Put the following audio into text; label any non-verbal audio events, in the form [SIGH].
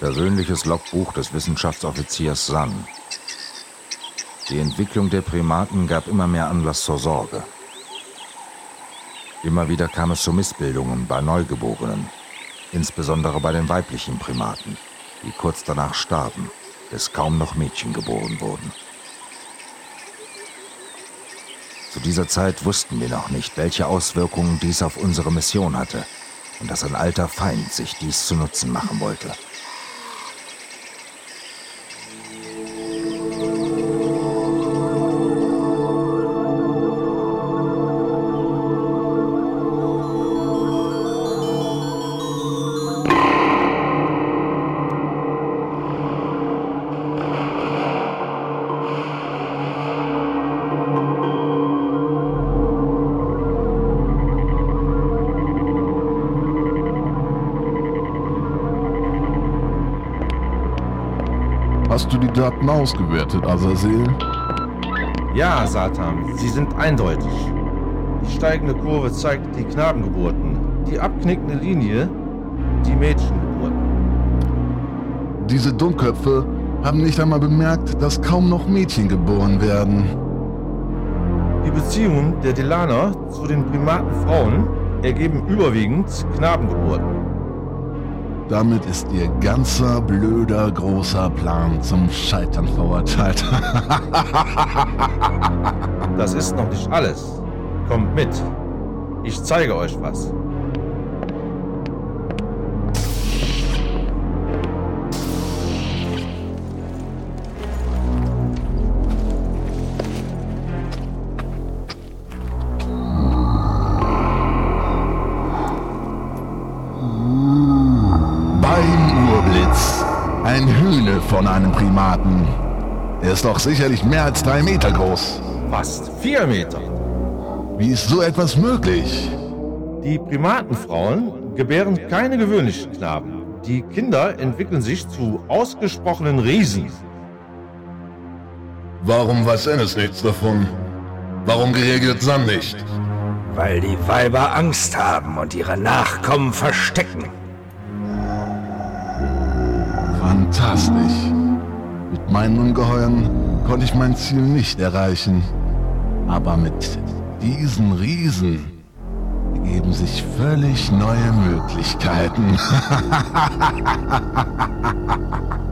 Persönliches Logbuch des Wissenschaftsoffiziers San. Die Entwicklung der Primaten gab immer mehr Anlass zur Sorge. Immer wieder kam es zu Missbildungen bei Neugeborenen, insbesondere bei den weiblichen Primaten, die kurz danach starben, bis kaum noch Mädchen geboren wurden. Zu dieser Zeit wussten wir noch nicht, welche Auswirkungen dies auf unsere Mission hatte und dass ein alter Feind sich dies zu Nutzen machen wollte. Hast du die Daten ausgewertet, Azazel? Ja, Satan, sie sind eindeutig. Die steigende Kurve zeigt die Knabengeburten, die abknickende Linie die Mädchengeburten. Diese Dummköpfe haben nicht einmal bemerkt, dass kaum noch Mädchen geboren werden. Die Beziehungen der Delaner zu den Primatenfrauen ergeben überwiegend Knabengeburten. Damit ist ihr ganzer blöder großer Plan zum Scheitern verurteilt. [LAUGHS] Das ist noch nicht alles. Kommt mit. Ich zeige euch was. Ein Hühne von einem Primaten. Er ist doch sicherlich mehr als drei Meter groß. Fast vier Meter. Wie ist so etwas möglich? Die Primatenfrauen gebären keine gewöhnlichen Knaben. Die Kinder entwickeln sich zu ausgesprochenen Riesen. Warum weiß Ennis nichts davon? Warum geregelt San nicht? Weil die Weiber Angst haben und ihre Nachkommen verstecken. Fantastisch. Mit meinen Ungeheuern konnte ich mein Ziel nicht erreichen. Aber mit diesen Riesen ergeben sich völlig neue Möglichkeiten. [LAUGHS]